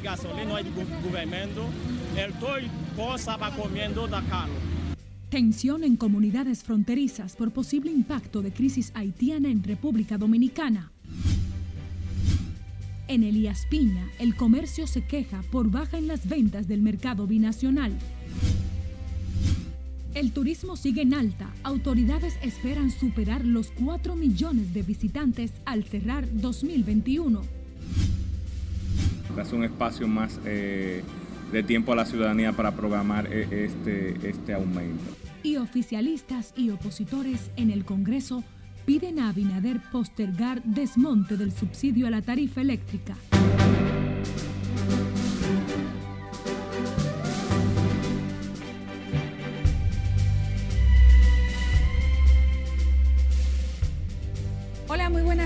hay gasolina, no hay gobierno, el todo cosa va comiendo da caro. Tensión en comunidades fronterizas por posible impacto de crisis haitiana en República Dominicana. En Elías Piña, el comercio se queja por baja en las ventas del mercado binacional. El turismo sigue en alta. Autoridades esperan superar los 4 millones de visitantes al cerrar 2021. Es un espacio más eh, de tiempo a la ciudadanía para programar eh, este, este aumento. Y oficialistas y opositores en el Congreso piden a Abinader postergar desmonte del subsidio a la tarifa eléctrica.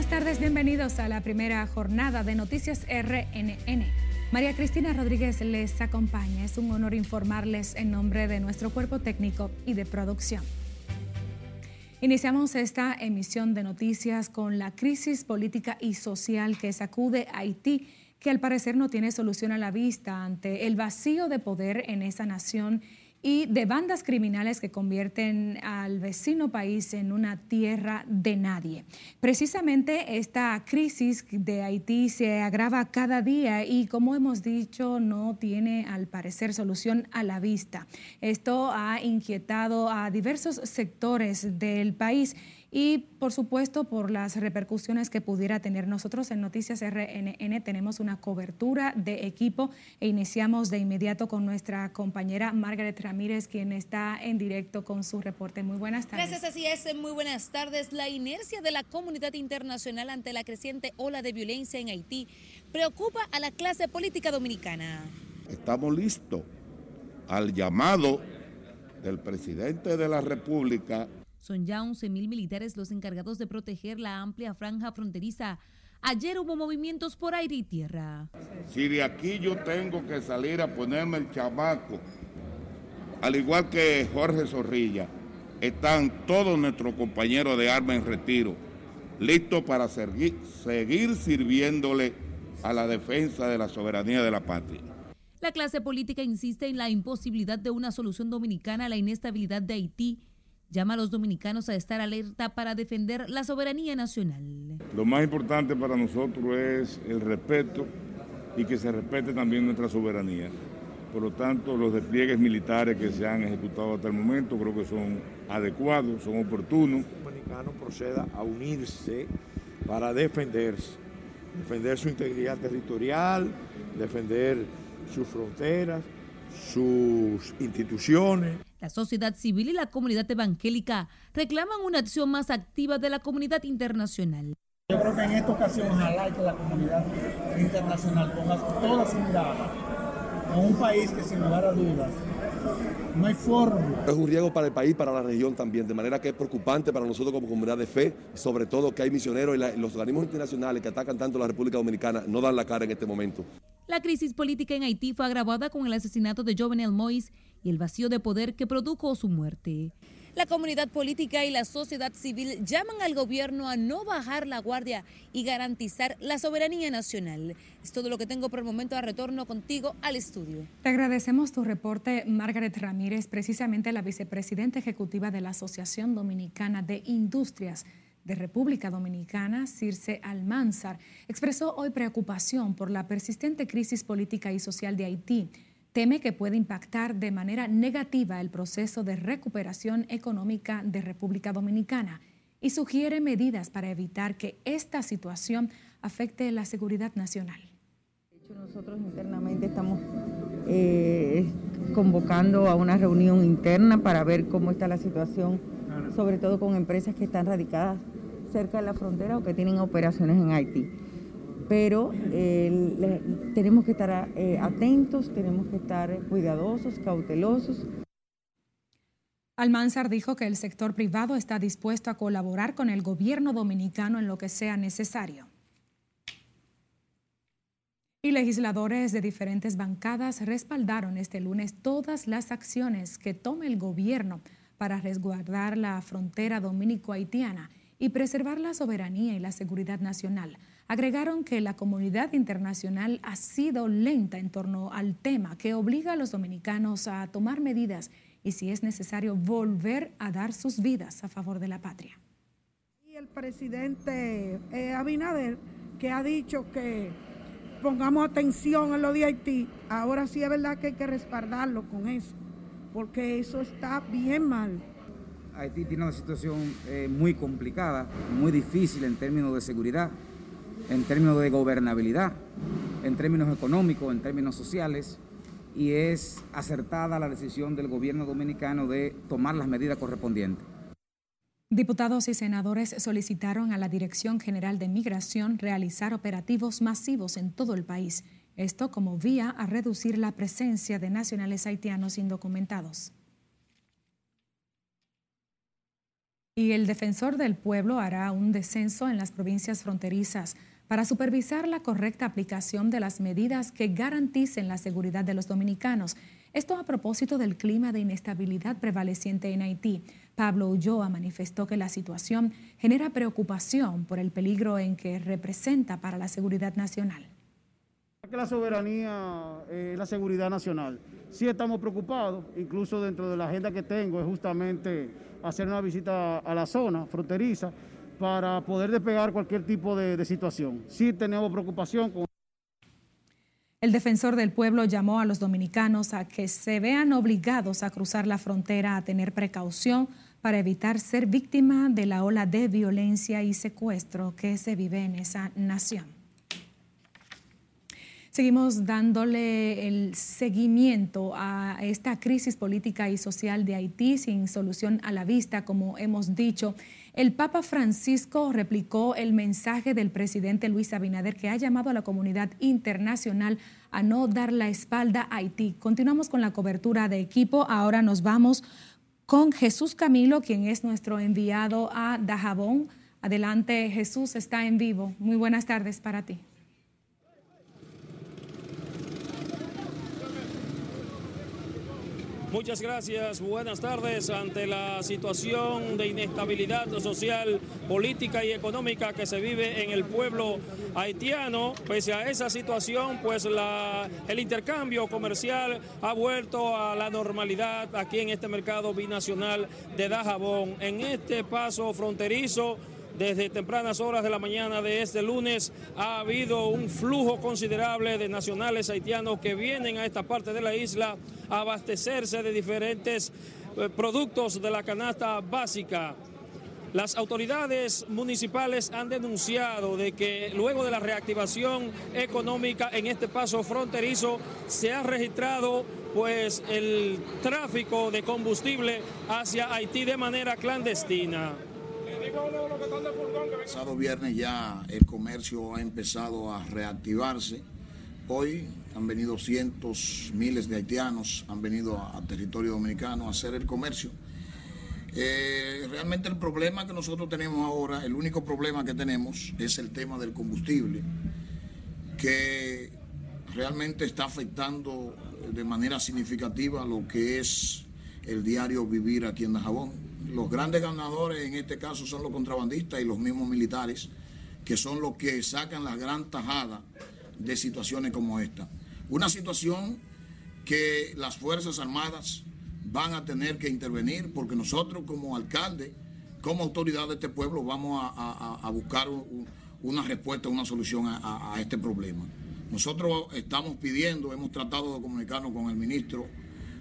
Buenas tardes, bienvenidos a la primera jornada de Noticias RNN. María Cristina Rodríguez les acompaña. Es un honor informarles en nombre de nuestro cuerpo técnico y de producción. Iniciamos esta emisión de noticias con la crisis política y social que sacude Haití, que al parecer no tiene solución a la vista ante el vacío de poder en esa nación y de bandas criminales que convierten al vecino país en una tierra de nadie. Precisamente esta crisis de Haití se agrava cada día y como hemos dicho no tiene al parecer solución a la vista. Esto ha inquietado a diversos sectores del país y por supuesto por las repercusiones que pudiera tener. Nosotros en Noticias RNN tenemos una cobertura de equipo e iniciamos de inmediato con nuestra compañera Margaret Ramírez, quien está en directo con su reporte. Muy buenas tardes. Gracias, así es. Muy buenas tardes. La inercia de la comunidad internacional ante la creciente ola de violencia en Haití preocupa a la clase política dominicana. Estamos listos al llamado del presidente de la República son ya 11.000 militares los encargados de proteger la amplia franja fronteriza. Ayer hubo movimientos por aire y tierra. Si de aquí yo tengo que salir a ponerme el chamaco, al igual que Jorge Zorrilla, están todos nuestros compañeros de armas en retiro, listos para seguir, seguir sirviéndole a la defensa de la soberanía de la patria. La clase política insiste en la imposibilidad de una solución dominicana a la inestabilidad de Haití llama a los dominicanos a estar alerta para defender la soberanía nacional. Lo más importante para nosotros es el respeto y que se respete también nuestra soberanía. Por lo tanto, los despliegues militares que se han ejecutado hasta el momento creo que son adecuados, son oportunos. El dominicano proceda a unirse para defenderse, defender su integridad territorial, defender sus fronteras, sus instituciones. La sociedad civil y la comunidad evangélica reclaman una acción más activa de la comunidad internacional. Yo creo que en esta ocasión ojalá que la comunidad internacional ponga toda su mirada en un país que sin lugar a dudas no hay forma. Es un riesgo para el país, para la región también, de manera que es preocupante para nosotros como comunidad de fe, sobre todo que hay misioneros y los organismos internacionales que atacan tanto a la República Dominicana no dan la cara en este momento. La crisis política en Haití fue agravada con el asesinato de Jovenel Moïse y el vacío de poder que produjo su muerte. La comunidad política y la sociedad civil llaman al gobierno a no bajar la guardia y garantizar la soberanía nacional. Es todo lo que tengo por el momento. A retorno contigo al estudio. Te agradecemos tu reporte, Margaret Ramírez, precisamente la vicepresidenta ejecutiva de la Asociación Dominicana de Industrias de República Dominicana, Circe Almanzar, expresó hoy preocupación por la persistente crisis política y social de Haití. Teme que puede impactar de manera negativa el proceso de recuperación económica de República Dominicana y sugiere medidas para evitar que esta situación afecte la seguridad nacional. De hecho, nosotros internamente estamos eh, convocando a una reunión interna para ver cómo está la situación, sobre todo con empresas que están radicadas cerca de la frontera o que tienen operaciones en Haití. Pero eh, tenemos que estar eh, atentos, tenemos que estar cuidadosos, cautelosos. Almanzar dijo que el sector privado está dispuesto a colaborar con el gobierno dominicano en lo que sea necesario. Y legisladores de diferentes bancadas respaldaron este lunes todas las acciones que tome el gobierno para resguardar la frontera dominico-haitiana y preservar la soberanía y la seguridad nacional. Agregaron que la comunidad internacional ha sido lenta en torno al tema que obliga a los dominicanos a tomar medidas y si es necesario volver a dar sus vidas a favor de la patria. Y el presidente eh, Abinader que ha dicho que pongamos atención en lo de Haití, ahora sí es verdad que hay que respaldarlo con eso, porque eso está bien mal. Haití tiene una situación eh, muy complicada, muy difícil en términos de seguridad, en términos de gobernabilidad, en términos económicos, en términos sociales, y es acertada la decisión del gobierno dominicano de tomar las medidas correspondientes. Diputados y senadores solicitaron a la Dirección General de Migración realizar operativos masivos en todo el país, esto como vía a reducir la presencia de nacionales haitianos indocumentados. Y el defensor del pueblo hará un descenso en las provincias fronterizas para supervisar la correcta aplicación de las medidas que garanticen la seguridad de los dominicanos. Esto a propósito del clima de inestabilidad prevaleciente en Haití. Pablo Ulloa manifestó que la situación genera preocupación por el peligro en que representa para la seguridad nacional. Que la soberanía es la seguridad nacional. Sí estamos preocupados, incluso dentro de la agenda que tengo es justamente hacer una visita a la zona fronteriza para poder despegar cualquier tipo de, situación. Sí tenemos preocupación con... El defensor del pueblo llamó a los dominicanos a que se vean obligados a cruzar la frontera, a tener precaución para evitar ser víctima de la ola de violencia y secuestro que se vive en esa nación. Seguimos dándole el seguimiento a esta crisis política y social de Haití sin solución a la vista, como hemos dicho. El Papa Francisco replicó el mensaje del presidente Luis Abinader que ha llamado a la comunidad internacional a no dar la espalda a Haití. Continuamos con la cobertura de equipo. Ahora nos vamos con Jesús Camilo, quien es nuestro enviado a Dajabón. Adelante, Jesús está en vivo. Muy buenas tardes para ti. Muchas gracias, buenas tardes. Ante la situación de inestabilidad social, política y económica que se vive en el pueblo haitiano, pese a esa situación, pues el intercambio comercial ha vuelto a la normalidad aquí en este mercado binacional de Dajabón. En este paso fronterizo, desde tempranas horas de la mañana de este lunes ha habido un flujo considerable de nacionales haitianos que vienen a esta parte de la isla a abastecerse de diferentes eh, productos de la canasta básica. Las autoridades municipales han denunciado de que luego de la reactivación económica en este paso fronterizo se ha registrado pues el tráfico de combustible hacia Haití de manera clandestina. Pasado viernes ya el comercio ha empezado a reactivarse. Hoy han venido cientos, miles de haitianos, han venido a, territorio dominicano a hacer el comercio. Eh, realmente el problema que nosotros tenemos ahora, el único problema que tenemos es el tema del combustible, que realmente está afectando de manera significativa lo que es el diario vivir aquí en Dajabón los grandes ganadores en este caso son los contrabandistas y los mismos militares, que son los que sacan la gran tajada de situaciones como esta. Una situación que las Fuerzas Armadas van a tener que intervenir porque nosotros como alcalde, como autoridad de este pueblo, vamos a, buscar una respuesta, una solución a, a este problema. Nosotros estamos pidiendo, hemos tratado de comunicarnos con el ministro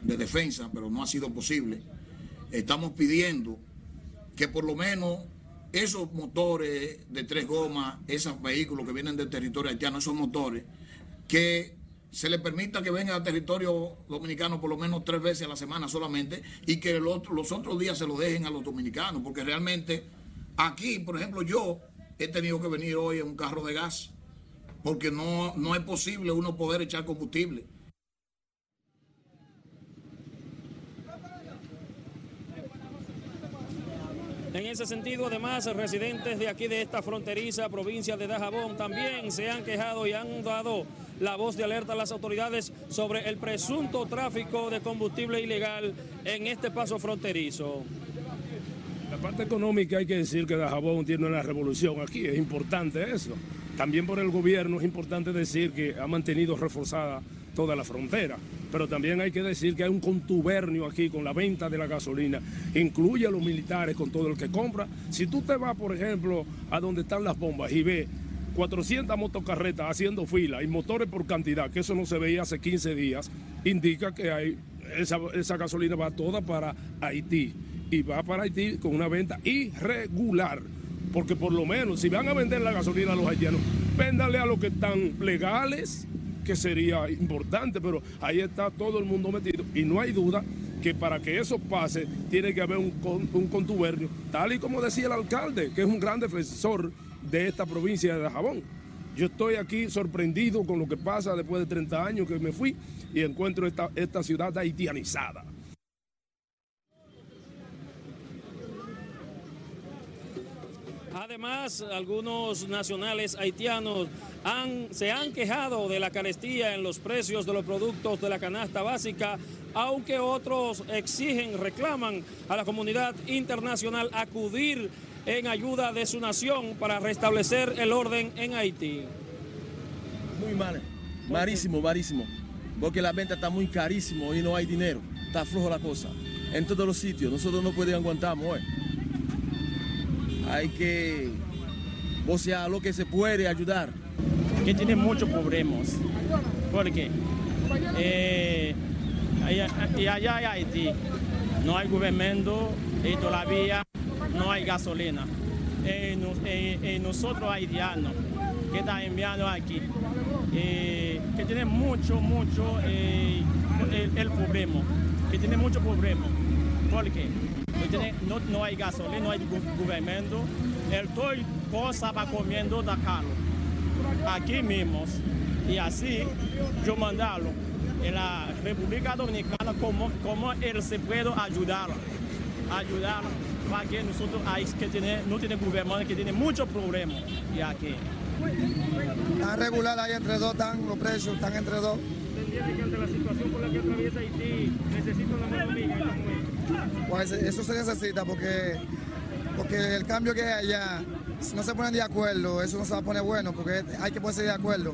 de Defensa, pero no ha sido posible estamos pidiendo que por lo menos esos motores de tres gomas, esos vehículos que vienen del territorio haitiano, esos motores, que se les permita que vengan al territorio dominicano por lo menos tres veces a la semana solamente y que los otros días se lo dejen a los dominicanos, porque realmente aquí, por ejemplo, yo he tenido que venir hoy en un carro de gas, porque no, no es posible uno poder echar combustible. En ese sentido, además, residentes de aquí de esta fronteriza provincia de Dajabón también se han quejado y han dado la voz de alerta a las autoridades sobre el presunto tráfico de combustible ilegal en este paso fronterizo. parte económica hay que decir que Dajabón tiene una revolución aquí, es importante eso. También por el gobierno es importante decir que ha mantenido reforzada toda la frontera, pero también hay que decir que hay un contubernio aquí con la venta de la gasolina, incluye a los militares con todo el que compra. Si tú te vas, por ejemplo, a donde están las bombas y ves 400 motocarretas haciendo fila y motores por cantidad, que eso no se veía hace 15 días, indica que hay, esa, esa gasolina va toda para Haití y va para Haití con una venta irregular. Porque por lo menos, si van a vender la gasolina a los haitianos, véndanle a los que están legales, que sería importante, pero ahí está todo el mundo metido y no hay duda que para que eso pase tiene que haber un, un contubernio, tal y como decía el alcalde, que es un gran defensor de esta provincia de Jabón. Yo estoy aquí sorprendido con lo que pasa después de 30 años que me fui y encuentro esta, esta ciudad haitianizada. Además, algunos nacionales haitianos han, se han quejado de la carestía en los precios de los productos de la canasta básica, aunque otros exigen, reclaman a la comunidad internacional acudir en ayuda de su nación para restablecer el orden en Haití. Muy mal, marísimo, marísimo, porque la venta está muy carísimo y no hay dinero, está flojo la cosa. En todos los sitios, nosotros no podemos aguantar, ¿eh? Hay que vocear lo que se puede ayudar. Que tiene muchos problemas, porque eh, allá en Haití no hay gobierno y todavía no hay gasolina. Y, nosotros haitianos que están enviando aquí, eh, que tiene mucho, mucho eh, el, problema, que tiene mucho problema. ¿Por qué? No, no hay gasolina, no hay gobierno, el todo cosa va comiendo da caro. Aquí mismo. Y así yo mandarlo en la República Dominicana como, como él se puede ayudar, ayudar para que nosotros hay que tener, no tiene gobierno, que tiene muchos problemas y aquí. Están regular ahí entre dos, están los precios, están entre dos. ¿Entiende que ante la situación por la que atraviesa Haití necesita una mano amiga? Pues eso se necesita porque, porque el cambio que hay allá, si no se ponen de acuerdo, eso no se va a poner bueno, porque hay que ponerse de acuerdo,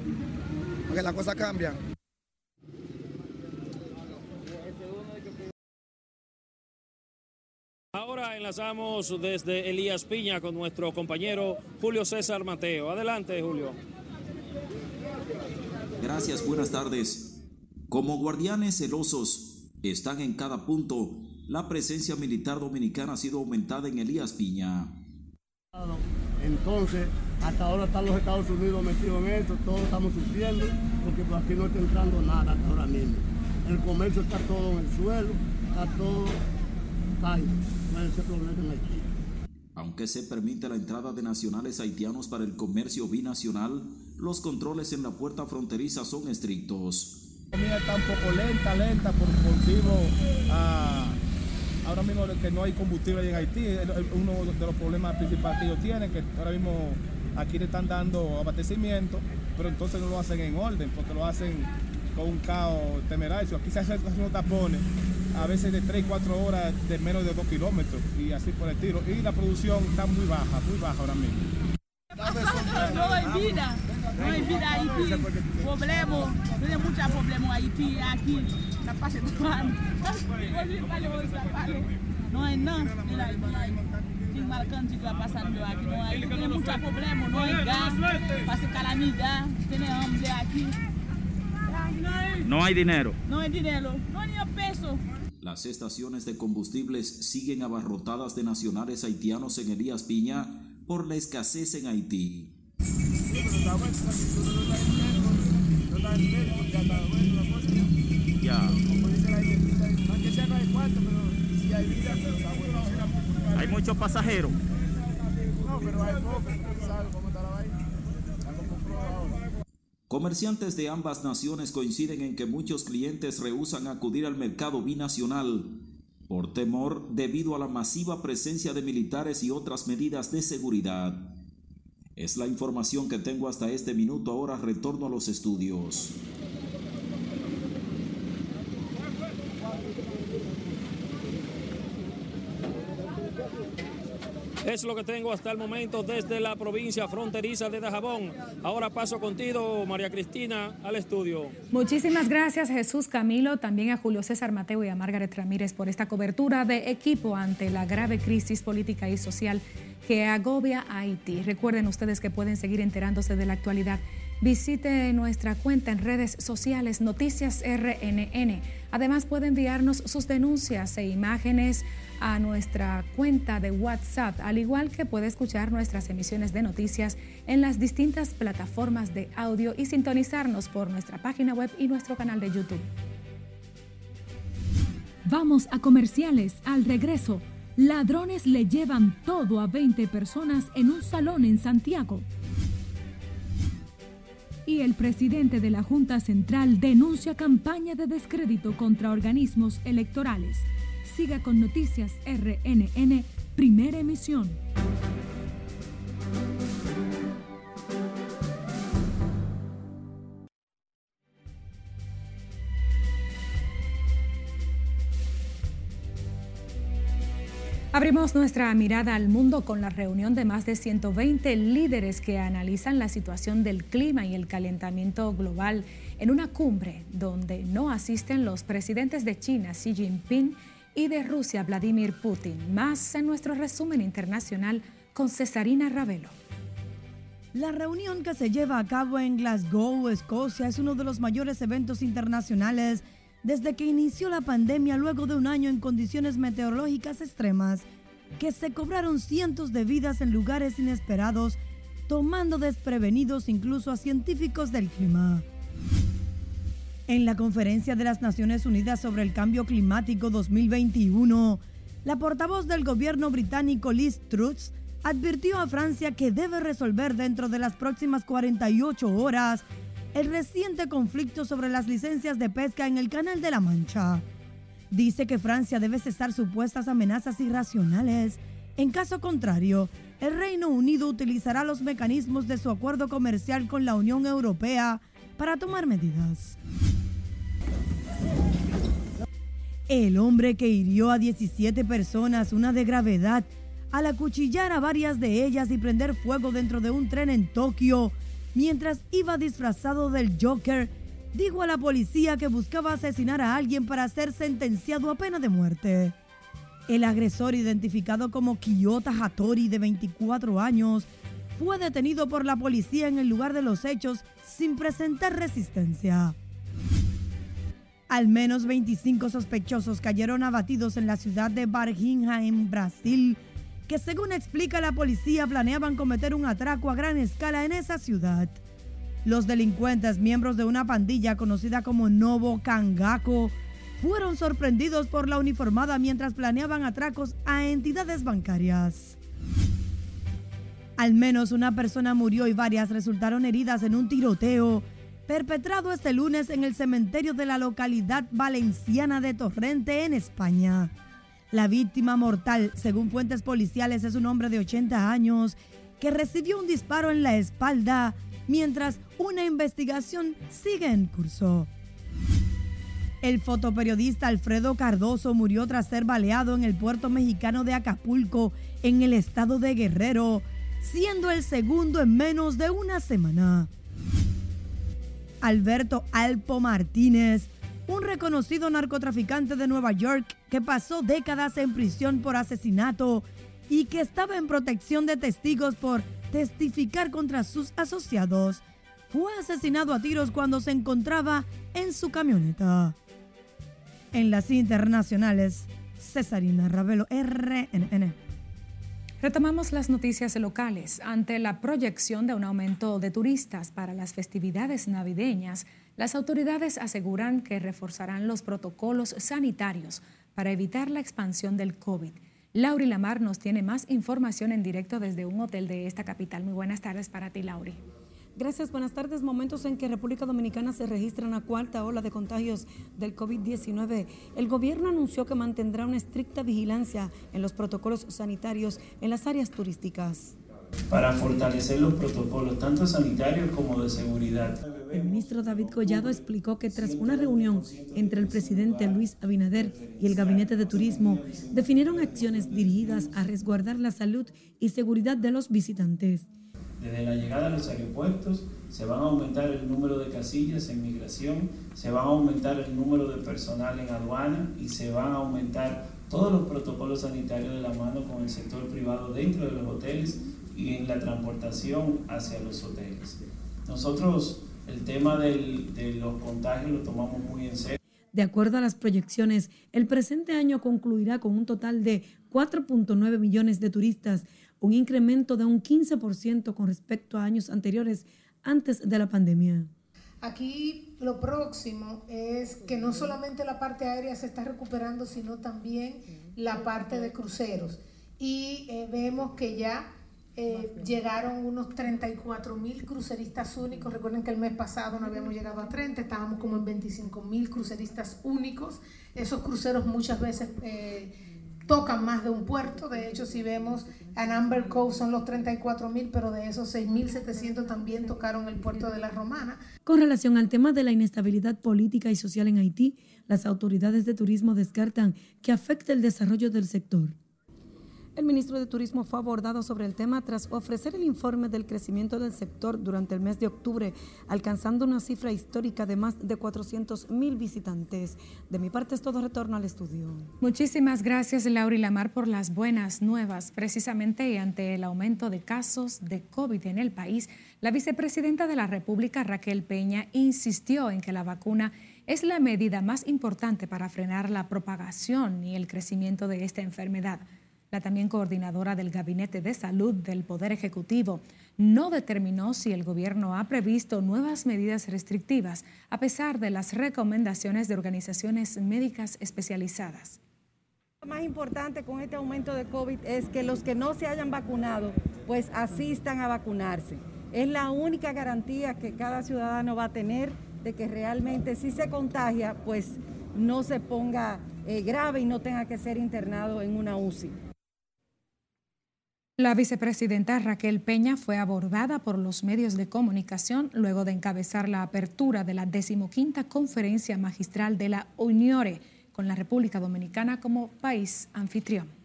porque las cosas cambian. Ahora enlazamos desde Elías Piña con nuestro compañero Julio César Mateo. Adelante, Julio. Gracias, buenas tardes. Como guardianes celosos, están en cada punto la presencia militar dominicana ha sido aumentada en Elías Piña. Entonces, hasta ahora están los Estados Unidos metidos en esto, todos estamos sufriendo, porque por aquí no está entrando nada hasta ahora mismo. El comercio está todo en el suelo, está todo caído, no ese problema en Haití. Aunque se permite la entrada de nacionales haitianos para el comercio binacional, los controles en la puerta fronteriza son estrictos. La comida está un poco lenta, lenta por motivo a ahora mismo que no hay combustible en Haití, uno de los problemas principales que ellos tienen, que ahora mismo aquí le están dando abastecimiento, pero entonces no lo hacen en orden, porque lo hacen con un caos temerario. Aquí se hacen unos tapones, a veces de 3, 4 horas de menos de 2 kilómetros y así por el tiro. Y la producción está muy baja, muy baja ahora mismo. No hay vida, no hay vida Haití, problema, tiene muchos problemas Haití aquí, la pase de No hay nada, mira Haití, sin marcante que va pasando aquí, no hay, tiene muchos problemas, no hay gas, pasa calamidad, tiene hambre aquí. No hay dinero. No hay dinero, no hay peso. Las estaciones de combustibles siguen abarrotadas de nacionales haitianos en Elías Piña por la escasez en Haití. Ya. Hay muchos pasajeros. Comerciantes de ambas naciones coinciden en que muchos clientes rehusan acudir al mercado binacional por temor debido a la masiva presencia de militares y otras medidas de seguridad. Es la información que tengo hasta este minuto. Ahora retorno a los estudios. Es lo que tengo hasta el momento desde la provincia fronteriza de Dajabón. Ahora paso contigo, María Cristina, al estudio. Muchísimas gracias, Jesús Camilo, también a Julio César Mateo y a Margaret Ramírez por esta cobertura de equipo ante la grave crisis política y social que agobia Haití. Recuerden ustedes que pueden seguir enterándose de la actualidad Visite nuestra cuenta en redes sociales Noticias RNN. Además puede enviarnos sus denuncias e imágenes a nuestra cuenta de WhatsApp, al igual que puede escuchar nuestras emisiones de noticias en las distintas plataformas de audio y sintonizarnos por nuestra página web y nuestro canal de YouTube. Vamos a comerciales. Al regreso, ladrones le llevan todo a 20 personas en un salón en Santiago y el presidente de la Junta Central denuncia campaña de descrédito contra organismos electorales. Siga con Noticias RNN, primera emisión. Abrimos nuestra mirada al mundo con la reunión de más de 120 líderes que analizan la situación del clima y el calentamiento global en una cumbre donde no asisten los presidentes de China Xi Jinping y de Rusia Vladimir Putin. Más en nuestro resumen internacional con Cesarina Ravelo. La reunión que se lleva a cabo en Glasgow, Escocia, es uno de los mayores eventos internacionales desde que inició la pandemia luego de un año en condiciones meteorológicas extremas, que se cobraron cientos de vidas en lugares inesperados, tomando desprevenidos incluso a científicos del clima. En la conferencia de las Naciones Unidas sobre el Cambio Climático 2021, la portavoz del gobierno británico Liz Truss advirtió a Francia que debe resolver dentro de las próximas 48 horas el reciente conflicto sobre las licencias de pesca en el Canal de la Mancha. Dice que Francia debe cesar supuestas amenazas irracionales. En caso contrario, el Reino Unido utilizará los mecanismos de su acuerdo comercial con la Unión Europea para tomar medidas. El hombre que hirió a 17 personas, una de gravedad, al acuchillar a varias de ellas y prender fuego dentro de un tren en Tokio, mientras iba disfrazado del Joker, dijo a la policía que buscaba asesinar a alguien para ser sentenciado a pena de muerte. El agresor, identificado como Kiyota Hattori, de 24 años, fue detenido por la policía en el lugar de los hechos sin presentar resistencia. Al menos 25 sospechosos cayeron abatidos en la ciudad de Varginha, en Brasil, que según explica la policía planeaban cometer un atraco a gran escala en esa ciudad. Los delincuentes, miembros de una pandilla conocida como Novo Kangaku, fueron sorprendidos por la uniformada mientras planeaban atracos a entidades bancarias. Al menos una persona murió y varias resultaron heridas en un tiroteo perpetrado este lunes en el cementerio de la localidad valenciana de Torrente, en España. La víctima mortal, según fuentes policiales, es un hombre de 80 años que recibió un disparo en la espalda mientras una investigación sigue en curso. El fotoperiodista Alfredo Cardoso murió tras ser baleado en el puerto mexicano de Acapulco, en el estado de Guerrero, siendo el segundo en menos de una semana. Alberto Alpo Martínez un reconocido narcotraficante de Nueva York que pasó décadas en prisión por asesinato y que estaba en protección de testigos por testificar contra sus asociados, fue asesinado a tiros cuando se encontraba en su camioneta. En las internacionales, Cesarina Ravelo, RNN. Retomamos las noticias locales. Ante la proyección de un aumento de turistas para las festividades navideñas, las autoridades aseguran que reforzarán los protocolos sanitarios para evitar la expansión del COVID. Lauri Lamar nos tiene más información en directo desde un hotel de esta capital. Muy buenas tardes para ti, Lauri. Gracias, buenas tardes. Momentos en que República Dominicana se registra una cuarta ola de contagios del COVID-19. El gobierno anunció que mantendrá una estricta vigilancia en los protocolos sanitarios en las áreas turísticas. Para fortalecer los protocolos, tanto sanitarios como de seguridad El ministro David Collado explicó que tras una reunión entre el presidente Luis Abinader y el gabinete de turismo, definieron acciones dirigidas a resguardar la salud y seguridad de los visitantes. Desde la llegada a los aeropuertos se van a aumentar el número de casillas en migración, se va a aumentar el número de personal en aduana y se van a aumentar todos los protocolos sanitarios de la mano con el sector privado dentro de los hoteles y en la transportación hacia los hoteles. Nosotros el tema de los contagios lo tomamos muy en serio. De acuerdo a las proyecciones, el presente año concluirá con un total de 4.9 millones de turistas, un incremento de un 15% con respecto a años anteriores antes de la pandemia. Aquí lo próximo es que no solamente la parte aérea se está recuperando, sino también la parte de cruceros. Y eh, vemos que ya eh, llegaron unos 34 mil cruceristas únicos. Recuerden que el mes pasado no habíamos llegado a 30, estábamos como en 25 mil cruceristas únicos. Esos cruceros muchas veces eh, tocan más de un puerto. De hecho, si vemos en Amber Cove son los 34 mil, pero de esos 6.700 también tocaron el puerto de la Romana. Con relación al tema de la inestabilidad política y social en Haití, las autoridades de turismo descartan que afecte el desarrollo del sector. El ministro de Turismo fue abordado sobre el tema tras ofrecer el informe del crecimiento del sector durante el mes de octubre, alcanzando una cifra histórica de más de 400 mil visitantes. De mi parte es todo retorno al estudio. Muchísimas gracias Laura y Lamar por las buenas nuevas. Precisamente ante el aumento de casos de COVID en el país, la vicepresidenta de la República, Raquel Peña, insistió en que la vacuna es la medida más importante para frenar la propagación y el crecimiento de esta enfermedad. La también coordinadora del Gabinete de Salud del Poder Ejecutivo no determinó si el gobierno ha previsto nuevas medidas restrictivas a pesar de las recomendaciones de organizaciones médicas especializadas. Lo más importante con este aumento de COVID es que los que no se hayan vacunado pues asistan a vacunarse. Es la única garantía que cada ciudadano va a tener de que realmente si se contagia pues no se ponga eh, grave y no tenga que ser internado en una UCI. La vicepresidenta Raquel Peña fue abordada por los medios de comunicación luego de encabezar la apertura de la decimoquinta conferencia magistral de la UNIORE con la República Dominicana como país anfitrión.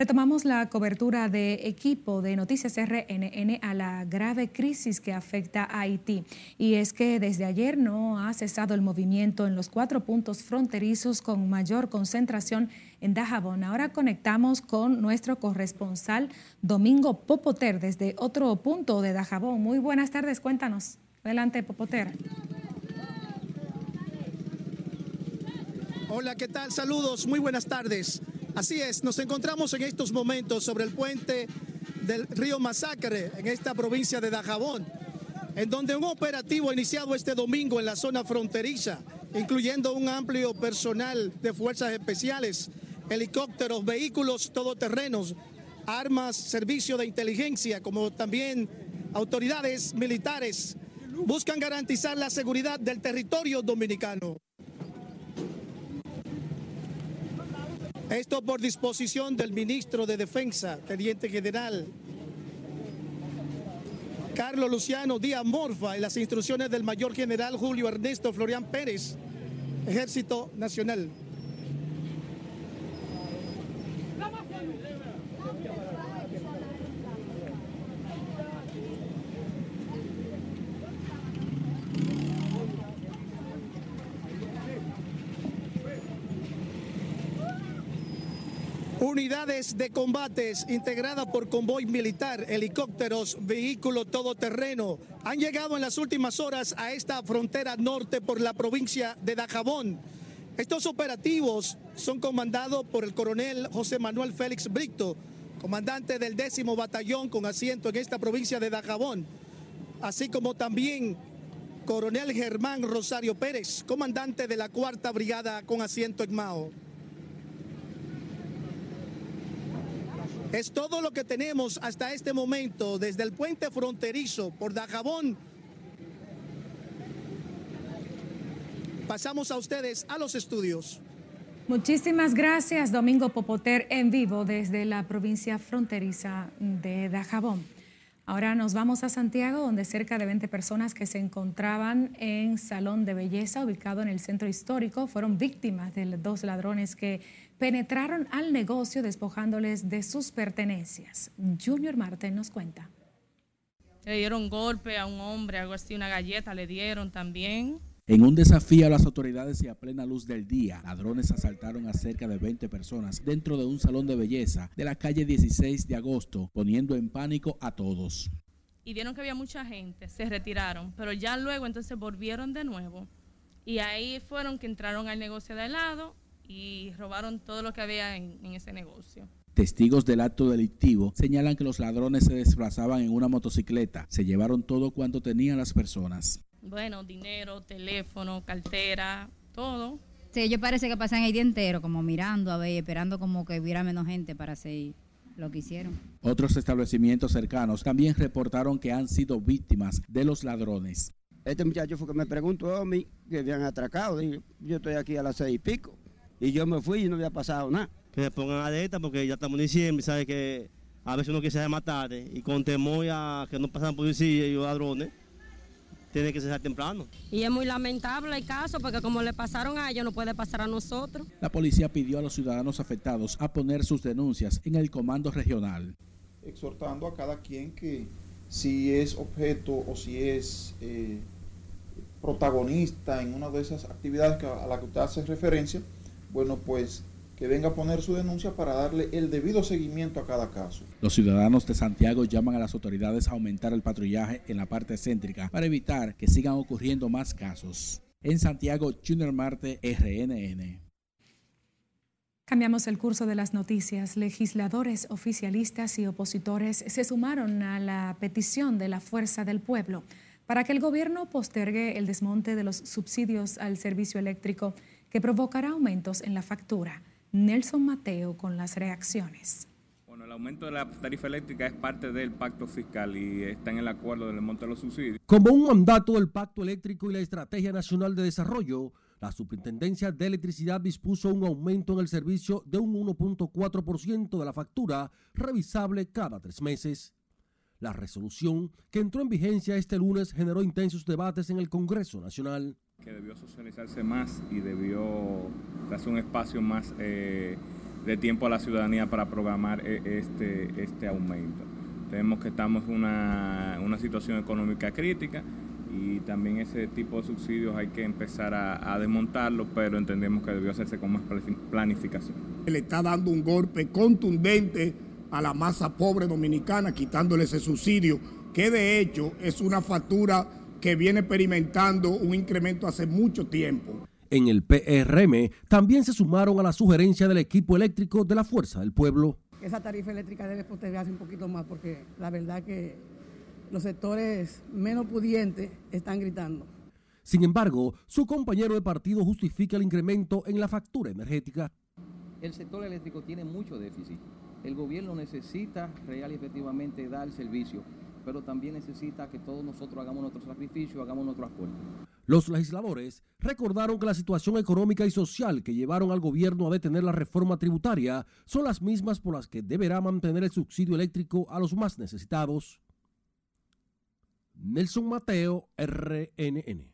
Retomamos la cobertura de equipo de Noticias RNN a la grave crisis que afecta a Haití. Y es que desde ayer no ha cesado el movimiento en los cuatro puntos fronterizos con mayor concentración en Dajabón. Ahora conectamos con nuestro corresponsal Domingo Popoter desde otro punto de Dajabón. Muy buenas tardes, cuéntanos. Adelante, Popoter. Hola, ¿qué tal? Saludos, muy buenas tardes. Así es, nos encontramos en estos momentos sobre el puente del río Masacre, en esta provincia de Dajabón, en donde un operativo iniciado este domingo en la zona fronteriza, incluyendo un amplio personal de fuerzas especiales, helicópteros, vehículos todoterrenos, armas, servicio de inteligencia, como también autoridades militares, buscan garantizar la seguridad del territorio dominicano. Esto por disposición del ministro de Defensa, Teniente General Carlos Luciano Díaz Morfa y las instrucciones del mayor general Julio Ernesto Florian Pérez, Ejército Nacional. Unidades de combates integradas por convoy militar, helicópteros, vehículo todoterreno han llegado en las últimas horas a esta frontera norte por la provincia de Dajabón. Estos operativos son comandados por el coronel José Manuel Félix Brito, comandante del décimo batallón con asiento en esta provincia de Dajabón, así como también coronel Germán Rosario Pérez, comandante de la cuarta brigada con asiento en Mao. Es todo lo que tenemos hasta este momento desde el puente fronterizo por Dajabón. Pasamos a ustedes a los estudios. Muchísimas gracias, Domingo Popoter, en vivo desde la provincia fronteriza de Dajabón. Ahora nos vamos a Santiago, donde cerca de 20 personas que se encontraban en Salón de Belleza, ubicado en el centro histórico, fueron víctimas de dos ladrones que penetraron al negocio despojándoles de sus pertenencias. Junior Marten nos cuenta. Le dieron golpe a un hombre, algo así, una galleta le dieron también. En un desafío a las autoridades y a plena luz del día, ladrones asaltaron a cerca de 20 personas dentro de un salón de belleza de la calle 16 de agosto, poniendo en pánico a todos. Y vieron que había mucha gente, se retiraron, pero ya luego entonces volvieron de nuevo. Y ahí fueron que entraron al negocio de helado y robaron todo lo que había en, en ese negocio. Testigos del acto delictivo señalan que los ladrones se desplazaban en una motocicleta, se llevaron todo cuanto tenían las personas. Bueno, dinero, teléfono, cartera, todo. Sí, ellos parece que pasan el día entero como mirando, a ver, esperando como que hubiera menos gente para hacer lo que hicieron. Otros establecimientos cercanos también reportaron que han sido víctimas de los ladrones. Este muchacho fue que me preguntó a mí que habían atracado. yo estoy aquí a las seis y pico. Y yo me fui y no había pasado nada. Que se pongan alerta porque ya estamos en diciembre, ¿sabe? Que a veces uno quiere matar y con temor a que no pasan policía y ladrones tiene que ser temprano. Y es muy lamentable el caso porque como le pasaron a ellos no puede pasar a nosotros. La policía pidió a los ciudadanos afectados a poner sus denuncias en el comando regional. Exhortando a cada quien que si es objeto o si es eh, protagonista en una de esas actividades a las que usted hace referencia, bueno, pues que venga a poner su denuncia para darle el debido seguimiento a cada caso. Los ciudadanos de Santiago llaman a las autoridades a aumentar el patrullaje en la parte céntrica para evitar que sigan ocurriendo más casos. En Santiago, Junior Marte, RNN. Cambiamos el curso de las noticias. Legisladores, oficialistas y opositores se sumaron a la petición de la Fuerza del Pueblo para que el gobierno postergue el desmonte de los subsidios al servicio eléctrico que provocará aumentos en la factura. Nelson Mateo con las reacciones. Bueno, el aumento de la tarifa eléctrica es parte del pacto fiscal y está en el acuerdo del monte de los subsidios. Como un mandato del Pacto Eléctrico y la Estrategia Nacional de Desarrollo, la Superintendencia de Electricidad dispuso un aumento en el servicio de un 1.4% de la factura revisable cada tres meses. La resolución, que entró en vigencia este lunes, generó intensos debates en el Congreso Nacional que debió socializarse más y debió darse un espacio más eh, de tiempo a la ciudadanía para programar eh, este, este aumento. Tenemos que estamos en una, una, situación económica crítica y también ese tipo de subsidios hay que empezar a, a desmontarlo, pero entendemos que debió hacerse con más planificación. Le está dando un golpe contundente a la masa pobre dominicana, quitándole ese subsidio, que de hecho es una factura que viene experimentando un incremento hace mucho tiempo. En el PRM también se sumaron a la sugerencia del equipo eléctrico de la Fuerza del Pueblo. Esa tarifa eléctrica debe postergarse un poquito más porque la verdad que los sectores menos pudientes están gritando. Sin embargo, su compañero de partido justifica el incremento en la factura energética. El sector eléctrico tiene mucho déficit. El gobierno necesita real y efectivamente dar servicio pero también necesita que todos nosotros hagamos nuestro sacrificio, hagamos nuestro acuerdo. Los legisladores recordaron que la situación económica y social que llevaron al gobierno a detener la reforma tributaria son las mismas por las que deberá mantener el subsidio eléctrico a los más necesitados. Nelson Mateo, RNN.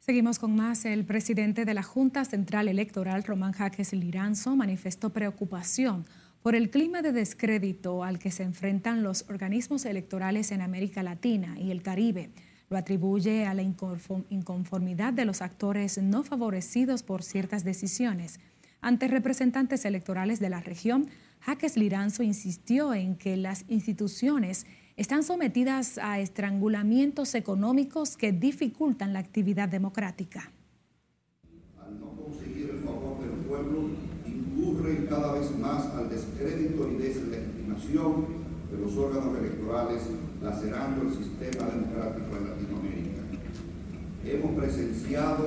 Seguimos con más. El presidente de la Junta Central Electoral, Román Jaques Liranzo, manifestó preocupación por el clima de descrédito al que se enfrentan los organismos electorales en América Latina y el Caribe. Lo atribuye a la inconformidad de los actores no favorecidos por ciertas decisiones. Ante representantes electorales de la región, Jaques Liranzo insistió en que las instituciones están sometidas a estrangulamientos económicos que dificultan la actividad democrática. Al no conseguir el favor del pueblo, incurren cada vez más al descrédito y deslegitimación de los órganos electorales, lacerando el sistema democrático en Latinoamérica. Hemos presenciado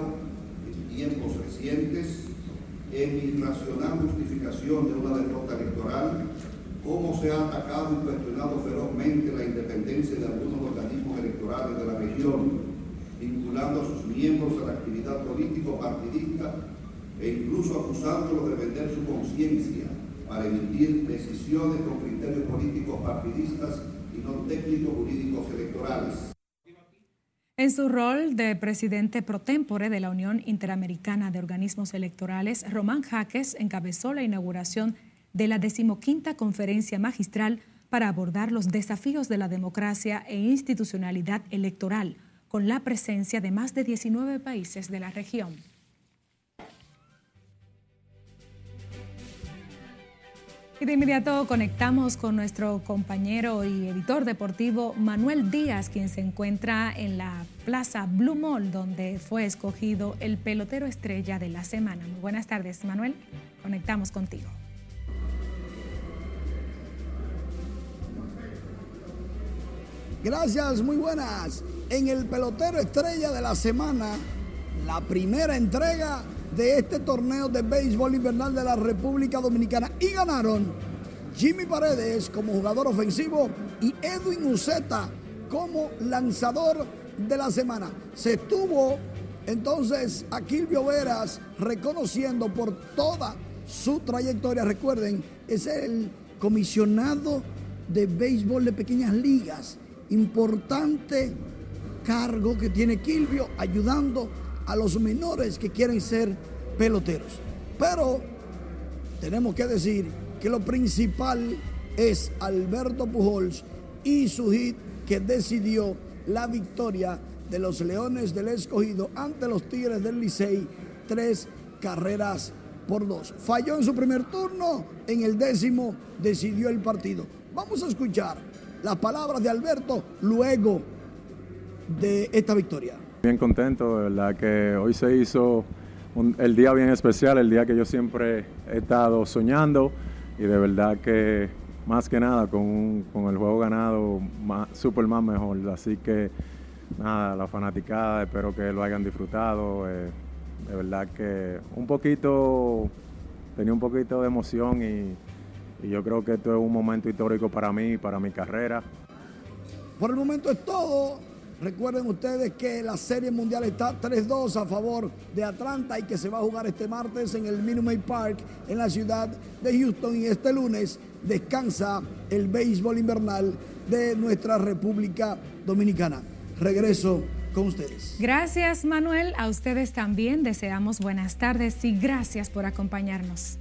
en tiempos recientes, en irracional justificación de una derrota electoral, cómo se ha atacado y cuestionado ferozmente la independencia de algunos organismos electorales de la región, vinculando a sus miembros a la actividad político-partidista e incluso acusándolos de vender su conciencia para emitir decisiones con criterios políticos partidistas y no técnicos jurídicos electorales. En su rol de presidente pro tempore de la Unión Interamericana de Organismos Electorales, Román Jaques encabezó la inauguración de la decimoquinta conferencia magistral para abordar los desafíos de la democracia e institucionalidad electoral, con la presencia de más de 19 países de la región. Y de inmediato conectamos con nuestro compañero y editor deportivo Manuel Díaz, quien se encuentra en la Plaza Blue Mall, donde fue escogido el pelotero estrella de la semana. Muy buenas tardes, Manuel. Conectamos contigo. Gracias, muy buenas. En el pelotero estrella de la semana, la primera entrega de este torneo de béisbol invernal de la República Dominicana y ganaron Jimmy Paredes como jugador ofensivo y Edwin Uceta como lanzador de la semana. Se estuvo entonces a Kilvio Veras reconociendo por toda su trayectoria. Recuerden, es el comisionado de béisbol de pequeñas ligas. Importante cargo que tiene Kilvio ayudando a los menores que quieren ser peloteros. Pero tenemos que decir que lo principal es Alberto Pujols y su hit que decidió la victoria de los Leones del Escogido ante los Tigres del Licey, tres carreras por dos. Falló en su primer turno, en el décimo decidió el partido. Vamos a escuchar las palabras de Alberto luego de esta victoria. Bien contento, de verdad que hoy se hizo el día bien especial, el día que yo siempre he estado soñando y de verdad que más que nada con, el juego ganado, más mejor. Así que nada, la fanaticada, espero que lo hayan disfrutado. Eh, de verdad que un poquito, tenía un poquito de emoción y, y yo creo que esto es un momento histórico para mí, para mi carrera. Por el momento es todo. Recuerden ustedes que la Serie Mundial está 3-2 a favor de Atlanta y que se va a jugar este martes en el Minute Park en la ciudad de Houston y este lunes descansa el béisbol invernal de nuestra República Dominicana. Regreso con ustedes. Gracias Manuel, a ustedes también deseamos buenas tardes y gracias por acompañarnos.